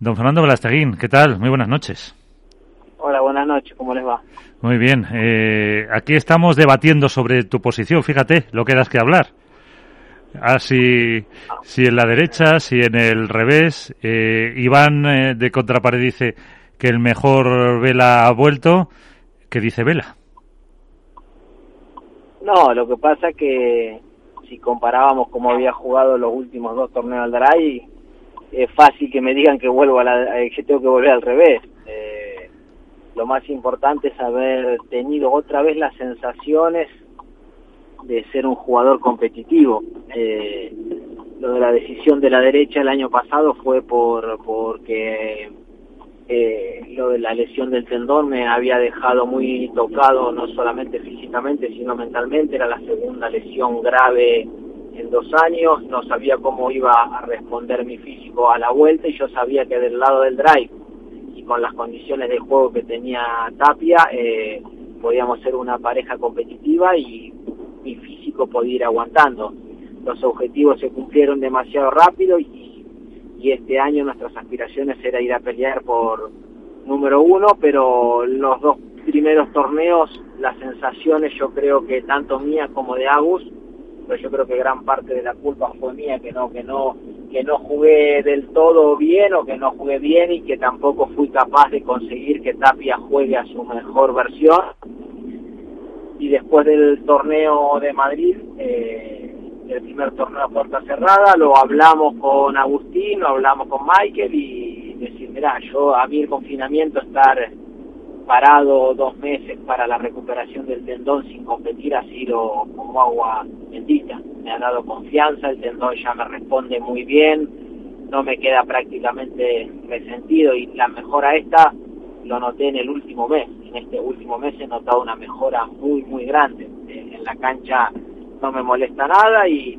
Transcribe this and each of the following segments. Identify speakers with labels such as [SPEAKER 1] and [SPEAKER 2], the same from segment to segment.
[SPEAKER 1] Don Fernando Velasteguín, ¿qué tal? Muy buenas noches.
[SPEAKER 2] Hola, buenas noches, ¿cómo les va?
[SPEAKER 1] Muy bien, eh, aquí estamos debatiendo sobre tu posición, fíjate lo que das que hablar. Ah, si, si en la derecha, si en el revés. Eh, Iván eh, de Contrapared dice que el mejor Vela ha vuelto. ¿Qué dice Vela?
[SPEAKER 2] No, lo que pasa que si comparábamos cómo había jugado los últimos dos torneos al Daray, es fácil que me digan que vuelvo a la, eh, que tengo que volver al revés. Eh, lo más importante es haber tenido otra vez las sensaciones de ser un jugador competitivo. Eh, lo de la decisión de la derecha el año pasado fue por porque eh, lo de la lesión del tendón me había dejado muy tocado no solamente físicamente sino mentalmente era la segunda lesión grave en dos años no sabía cómo iba a responder mi físico a la vuelta y yo sabía que del lado del drive y con las condiciones de juego que tenía Tapia eh, podíamos ser una pareja competitiva y mi físico podía ir aguantando. Los objetivos se cumplieron demasiado rápido y y este año nuestras aspiraciones era ir a pelear por número uno, pero los dos primeros torneos las sensaciones yo creo que tanto mía como de Agus, pero yo creo que gran parte de la culpa fue mía que no que no que no jugué del todo bien o que no jugué bien y que tampoco fui capaz de conseguir que Tapia juegue a su mejor versión. Y después del torneo de Madrid eh, el primer torneo a puerta cerrada, lo hablamos con Agustín, lo hablamos con Michael y decir, mira, yo a mí el confinamiento estar parado dos meses para la recuperación del tendón sin competir ha sido como agua bendita. Me ha dado confianza, el tendón ya me responde muy bien, no me queda prácticamente resentido y la mejora esta lo noté en el último mes. En este último mes he notado una mejora muy, muy grande. En la cancha no me molesta nada y,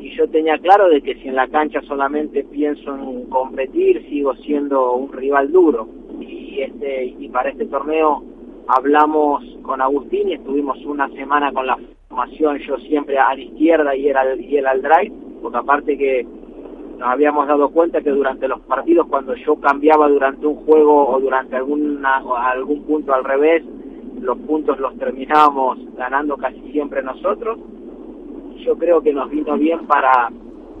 [SPEAKER 2] y yo tenía claro de que si en la cancha solamente pienso en competir, sigo siendo un rival duro. Y, este, y para este torneo hablamos con Agustín y estuvimos una semana con la formación, yo siempre a la izquierda y él y él al drive, porque aparte que nos habíamos dado cuenta que durante los partidos cuando yo cambiaba durante un juego o durante alguna, algún punto al revés, los puntos los terminábamos ganando casi siempre nosotros. Yo creo que nos vino bien para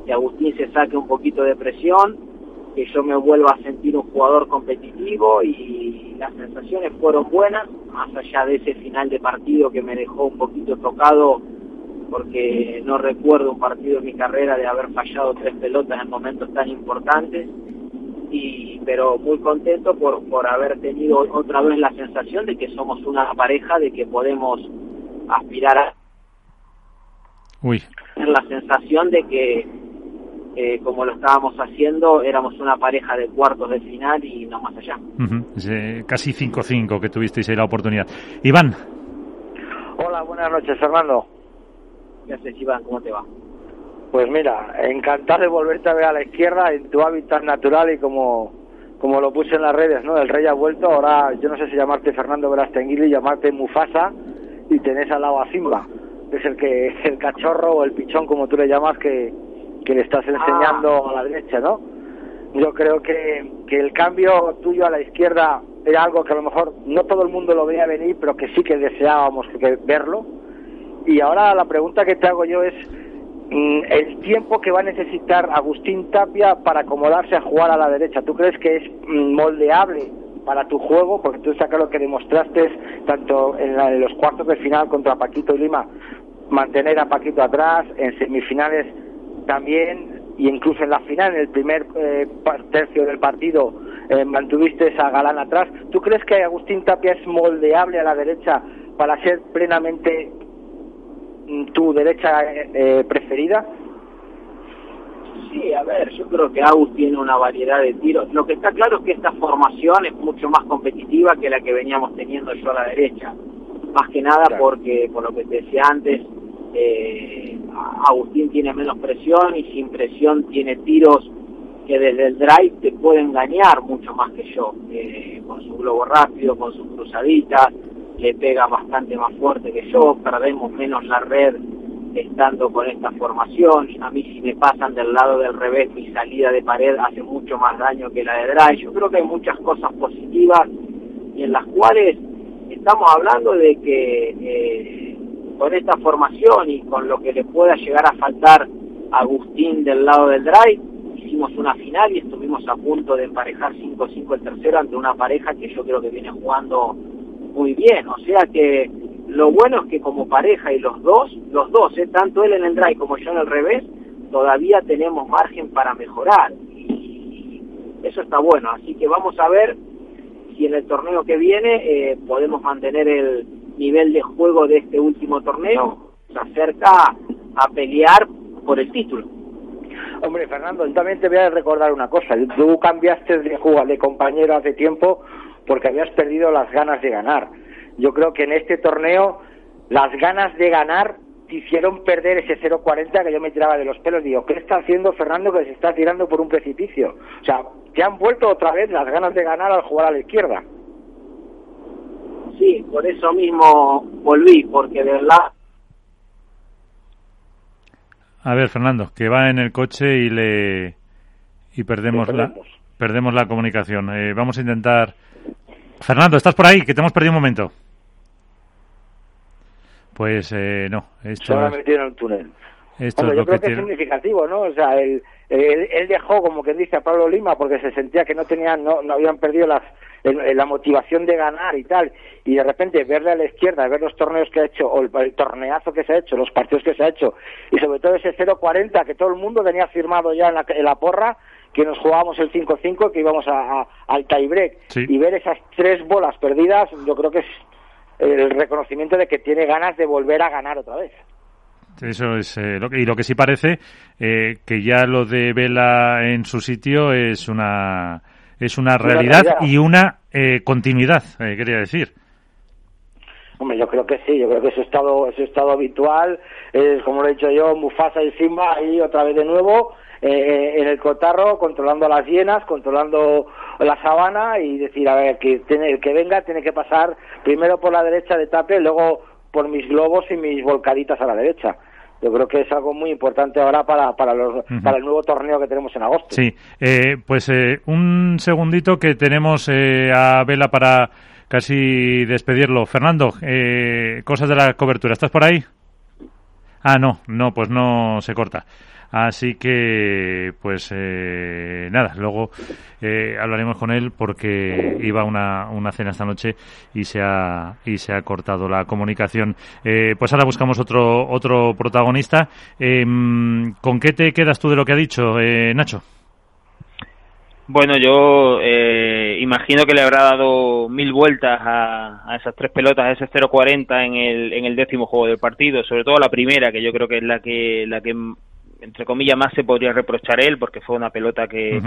[SPEAKER 2] que Agustín se saque un poquito de presión, que yo me vuelva a sentir un jugador competitivo y las sensaciones fueron buenas, más allá de ese final de partido que me dejó un poquito tocado porque no recuerdo un partido en mi carrera de haber fallado tres pelotas en momentos tan importantes y pero muy contento por, por haber tenido otra vez la sensación de que somos una pareja, de que podemos aspirar a
[SPEAKER 1] Uy.
[SPEAKER 2] la sensación de que eh, como lo estábamos haciendo éramos una pareja de cuartos de final y no más allá.
[SPEAKER 1] casi 5-5 que tuvisteis ahí la oportunidad. Iván.
[SPEAKER 3] Hola, buenas noches, Fernando.
[SPEAKER 2] ¿Qué haces, Iván? ¿Cómo te va?
[SPEAKER 3] Pues mira, encantado de volverte a ver a la izquierda en tu hábitat natural y como, como lo puse en las redes, ¿no? El rey ha vuelto, ahora yo no sé si llamarte Fernando Verastenguili, llamarte Mufasa y tenés al lado a Simba, que es el que el cachorro o el pichón como tú le llamas que, que le estás enseñando a la derecha, ¿no? Yo creo que, que el cambio tuyo a la izquierda era algo que a lo mejor no todo el mundo lo veía venir, pero que sí que deseábamos que verlo. Y ahora la pregunta que te hago yo es, Mm, el tiempo que va a necesitar Agustín Tapia para acomodarse a jugar a la derecha. ¿Tú crees que es mm, moldeable para tu juego? Porque tú está lo que demostraste tanto en, los cuartos de final contra Paquito y Lima, mantener a Paquito atrás, en semifinales también, y incluso en la final, en el primer eh, tercio del partido, eh, mantuviste a Galán atrás. ¿Tú crees que Agustín Tapia es moldeable a la derecha para ser plenamente tu derecha eh, preferida?
[SPEAKER 2] Sí, a ver, yo creo que Agus tiene una variedad de tiros. Lo que está claro es que esta formación es mucho más competitiva que la que veníamos teniendo yo a la derecha. Más que nada porque, por lo que te decía antes, eh, Agustín tiene menos presión y sin presión tiene tiros que desde el drive te pueden engañar mucho más que yo, eh, con su globo rápido, con sus cruzaditas, le pega bastante más fuerte que yo, perdemos menos la red estando con esta formación. A mí si me pasan del lado del revés, mi salida de pared hace mucho más daño que la de Dry. Yo creo que hay muchas cosas positivas y en las cuales estamos hablando de que eh, con esta formación y con lo que le pueda llegar a faltar a Agustín del lado del drive, hicimos una final y estuvimos a punto de emparejar 5-5 el tercero ante una pareja que yo creo que viene jugando muy bien. O sea que lo bueno es que como pareja y los dos, los dos, ¿eh? tanto él en el drive como yo en el revés, todavía tenemos margen para mejorar. Y eso está bueno. Así que vamos a ver si en el torneo que viene eh, podemos mantener el nivel de juego de este último torneo, se acerca a pelear por el título.
[SPEAKER 3] Hombre, Fernando, también te voy a recordar una cosa. Tú cambiaste de, jugar, de compañero hace tiempo porque habías perdido las ganas de ganar. Yo creo que en este torneo las ganas de ganar te hicieron perder ese 0.40 que yo me tiraba de los pelos. Digo, ¿qué está haciendo Fernando que se está tirando por un precipicio? O sea, te han vuelto otra vez las ganas de ganar al jugar a la izquierda.
[SPEAKER 2] Sí, por eso mismo volví, porque de verdad...
[SPEAKER 1] A ver, Fernando, que va en el coche y le y perdemos, la perdemos la comunicación. Eh, vamos a intentar. Fernando, ¿estás por ahí? Que te hemos perdido un momento. Pues eh, no.
[SPEAKER 3] Esto Se en el túnel. Esto yo creo que, es significativo, ¿no? O sea, él, él, dejó, como quien dice, a Pablo Lima porque se sentía que no tenían, no, no habían perdido las, la motivación de ganar y tal, y de repente verle a la izquierda, ver los torneos que ha hecho, o el, torneazo que se ha hecho, los partidos que se ha hecho, y sobre todo ese 0-40 que todo el mundo tenía firmado ya en la, en la porra, que nos jugábamos el 5-5, que íbamos a, al tiebreak, y ver esas tres bolas perdidas, yo creo que es el reconocimiento de que tiene ganas de volver a ganar otra vez.
[SPEAKER 1] Eso es eh, lo que, y lo que sí parece eh, que ya lo de Vela en su sitio es una es una realidad, y una eh, continuidad, quería decir.
[SPEAKER 3] Hombre, yo creo que sí, yo creo que ese estado, ese estado habitual, es como lo he dicho yo, Mufasa y Simba ahí otra vez de nuevo, en el cotarro, controlando las hienas, controlando la sabana y decir, a ver, que tiene, el que venga tiene que pasar primero por la derecha de tape, luego por mis globos y mis volcaditas a la derecha. Yo creo que es algo muy importante ahora para, para, los, para el nuevo torneo que tenemos en agosto.
[SPEAKER 1] Sí, eh, pues eh, un segundito que tenemos eh, a Vela para casi despedirlo. Fernando, cosas de la cobertura, ¿estás por ahí? Ah, no, no, pues no se corta. Así que, pues eh, nada, luego eh, hablaremos con él porque iba una, una cena esta noche y se ha, y se ha cortado la comunicación. Eh, pues ahora buscamos otro, otro protagonista. Em, ¿Con qué te quedas tú de lo que ha dicho Nacho?
[SPEAKER 4] Bueno, yo imagino que le habrá dado mil vueltas a, a esas tres pelotas, a ese 0-40 en el, en el décimo juego del partido, sobre todo la primera, que yo creo que es la que, la que entre comillas, más se podría reprochar él, porque fue una pelota que,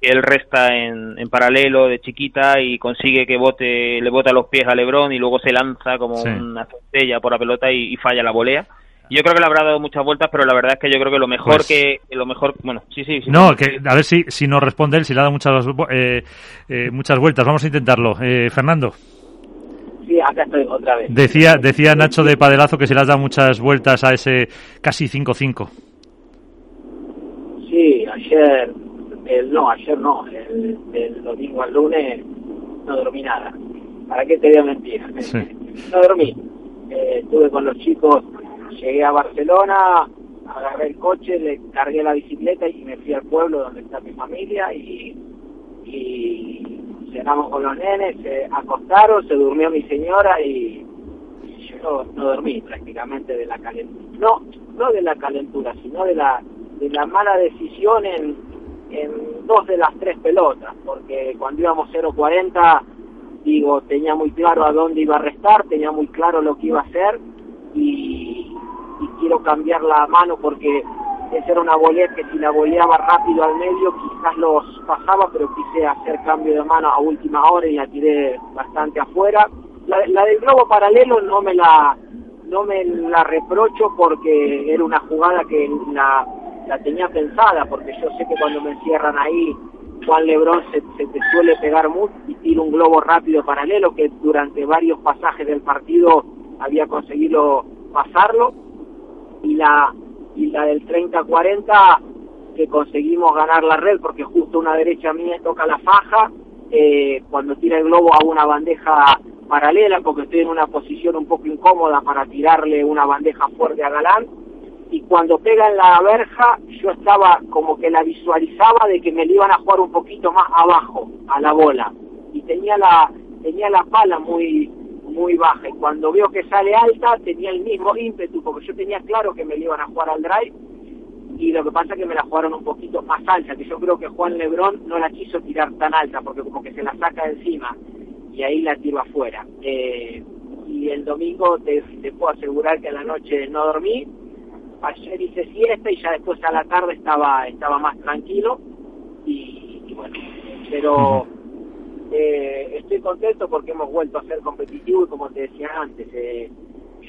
[SPEAKER 4] él resta en, en, paralelo de chiquita y consigue que bote, le bota los pies a Lebron y luego se lanza como una centella por la pelota y, falla la volea. Yo creo que le habrá dado muchas vueltas, pero la verdad es que yo creo que lo mejor pues que lo mejor, bueno, sí, sí. sí
[SPEAKER 1] no, que a ver si si nos responde él, si le ha dado muchas eh, eh, muchas vueltas. Vamos a intentarlo, eh, Fernando.
[SPEAKER 2] Sí, acá estoy otra vez.
[SPEAKER 1] Decía decía Nacho de Padelazo que se le ha dado muchas vueltas a ese casi 5-5.
[SPEAKER 2] Ayer, el, no, ayer no, el, domingo al lunes no dormí nada. ¿Para qué te voy a mentir? No dormí. Eh, estuve con los chicos, llegué a Barcelona, agarré el coche, le cargué la bicicleta y me fui al pueblo donde está mi familia y, y cenamos con los nenes, se acostaron, se durmió mi señora y yo no dormí prácticamente de la calentura. No, no de la calentura, sino de la de la mala decisión en, dos de las tres pelotas, porque cuando íbamos 0-40, digo, tenía muy claro a dónde iba a restar, tenía muy claro lo que iba a hacer y, quiero cambiar la mano porque esa era una boleta que si la boleaba rápido al medio quizás los pasaba, pero quise hacer cambio de mano a última hora y la tiré bastante afuera. La, la del globo paralelo no me la no me la reprocho porque era una jugada que la la tenía pensada, porque yo sé que cuando me encierran ahí, Juan Lebrón se, te suele pegar mucho y tira un globo rápido paralelo, que durante varios pasajes del partido había conseguido pasarlo. y la, y la del 30-40 que conseguimos ganar la red porque justo una derecha mía toca la faja, eh, cuando tira el globo hago una bandeja paralela porque estoy en una posición un poco incómoda para tirarle una bandeja fuerte a Galán y cuando pega en la verja yo estaba como que la visualizaba de que me la iban a jugar un poquito más abajo a la bola y tenía la tenía la pala muy muy baja y cuando veo que sale alta tenía el mismo ímpetu porque yo tenía claro que me la iban a jugar al drive y lo que pasa es que me la jugaron un poquito más alta, que yo creo que Juan Lebrón no la quiso tirar tan alta porque como que se la saca encima y ahí la tiro afuera. Eh, y el domingo te, puedo asegurar que a la noche no dormí, ayer hice siesta y ya después a la tarde estaba estaba más tranquilo y, bueno, pero eh, estoy contento porque hemos vuelto a ser competitivos y como te decía antes, eh,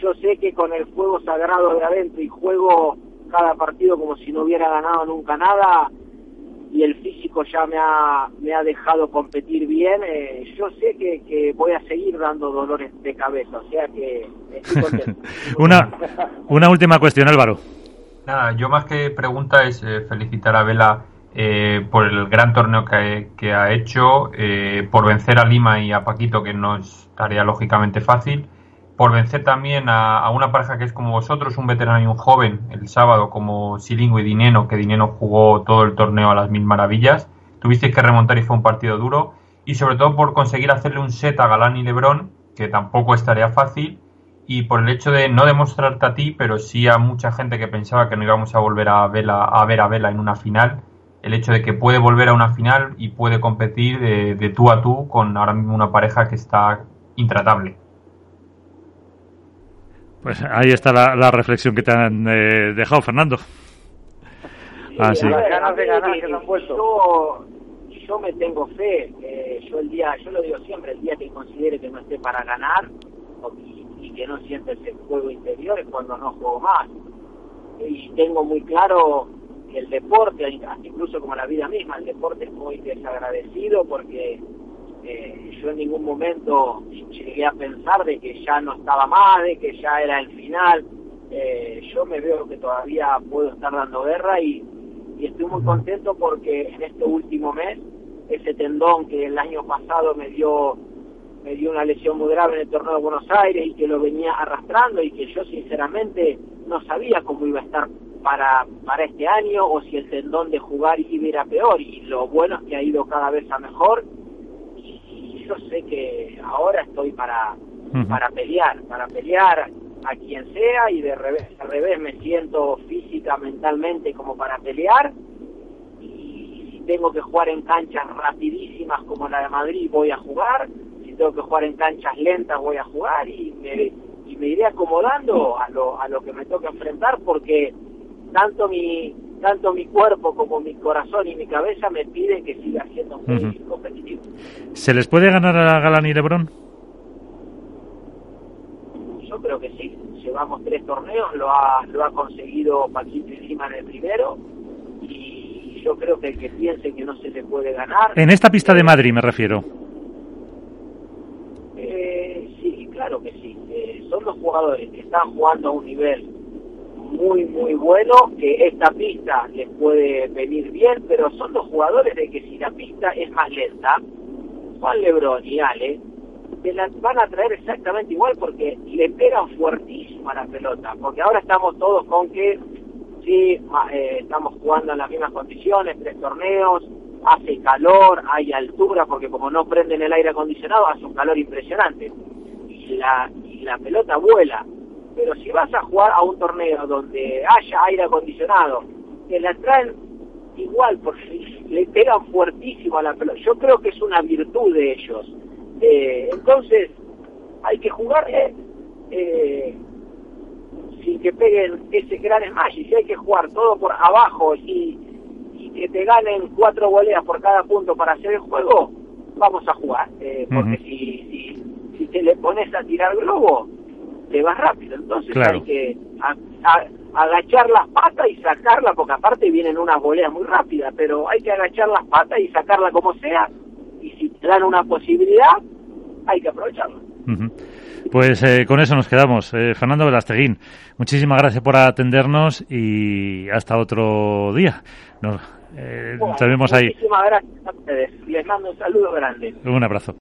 [SPEAKER 2] yo sé que con el fuego sagrado de adentro y juego cada partido como si no hubiera ganado nunca nada y el físico ya me ha, me ha dejado competir bien, eh, yo sé que, que, voy a seguir dando dolores de cabeza, o sea que estoy contento.
[SPEAKER 1] una, una última cuestión, Álvaro.
[SPEAKER 5] Nada, yo más que pregunta es eh, felicitar a Vela eh, por el gran torneo que, que ha hecho, por vencer a Lima y a Paquito, que no es tarea lógicamente fácil, por vencer también a, una pareja que es como vosotros, un veterano y un joven, el sábado como Silingo y Dineno, que Dineno jugó todo el torneo a las mil maravillas. Tuvisteis que remontar y fue un partido duro. Y sobre todo por conseguir hacerle un set a Galán y Lebrón, que tampoco es tarea fácil. Y por el hecho de no demostrarte a ti, pero sí a mucha gente que pensaba que no íbamos a volver a, ver a Vela en una final. El hecho de que puede volver a una final y puede competir de, de tú a tú con ahora mismo una pareja que está intratable.
[SPEAKER 1] Pues ahí está la, reflexión que te han eh, dejado, Fernando.
[SPEAKER 2] Ah, yo, yo me tengo fe. Eh, yo el día, yo lo digo siempre, el día que considere que no esté para ganar y, que no siente ese juego interior es cuando no juego más. Y tengo muy claro que el deporte, incluso como la vida misma, el deporte es muy desagradecido porque eh, yo en ningún momento llegué a pensar de que ya no estaba más, de que ya era el final. Eh, yo me veo que todavía puedo estar dando guerra y, estoy muy contento porque en este último mes ese tendón que el año pasado me dio me dio una lesión muy grave en el torneo de Buenos Aires y que lo venía arrastrando y que yo sinceramente no sabía cómo iba a estar para, para este año o si el tendón de jugar iba a ir a peor y lo bueno es que ha ido cada vez a mejor yo sé que ahora estoy para, para pelear, para pelear a quien sea y de revés, al revés me siento física, mentalmente como para pelear. Y si tengo que jugar en canchas rapidísimas como la de Madrid voy a jugar, si tengo que jugar en canchas lentas voy a jugar. Y me, y me iré acomodando a lo, a lo que me toca enfrentar porque tanto mi tanto mi cuerpo como mi corazón y mi cabeza me piden que siga siendo muy competitivo.
[SPEAKER 1] ¿Se les puede ganar a Galán y Lebrón?
[SPEAKER 2] Yo creo que sí. Llevamos tres torneos, lo ha, lo ha conseguido Paquito encima en el primero y yo creo que el que piense que no se le puede ganar...
[SPEAKER 1] En esta pista de Madrid me refiero.
[SPEAKER 2] Eh, sí, claro que sí. Eh, son los jugadores que están jugando a un nivel muy, muy bueno, que esta pista les puede venir bien, pero son los jugadores de que si la pista es más lenta, Juan Lebrón y Ale, se la van a traer exactamente igual porque le pegan fuertísimo a la pelota, porque ahora estamos todos con que sí, eh, estamos jugando en las mismas condiciones, tres torneos, hace calor, hay altura, porque como no prenden el aire acondicionado, hace un calor impresionante. Y la, y la pelota vuela pero si vas a jugar a un torneo donde haya aire acondicionado, que la traen igual, porque le pegan fuertísimo a la pelota. Yo creo que es una virtud de ellos. Eh, entonces, hay que jugar eh, sin que peguen ese gran smash. Y si hay que jugar todo por abajo y, y que te ganen cuatro goleas por cada punto para hacer el juego, vamos a jugar. Eh, porque si, si, si te le pones a tirar globo, te vas rápido. Entonces hay que agachar las patas y sacarla, porque aparte vienen unas boleas muy rápidas, pero hay que agachar las patas y sacarla como sea, y si te dan una posibilidad, hay que aprovecharla.
[SPEAKER 1] Pues eh, con eso nos quedamos. Eh, Fernando Velasteguín, muchísimas gracias por atendernos y hasta otro día. Nos eh,
[SPEAKER 2] Bueno,
[SPEAKER 1] tenemos ahí
[SPEAKER 2] Muchísimas gracias a ustedes. Les mando un saludo grande.
[SPEAKER 1] un abrazo.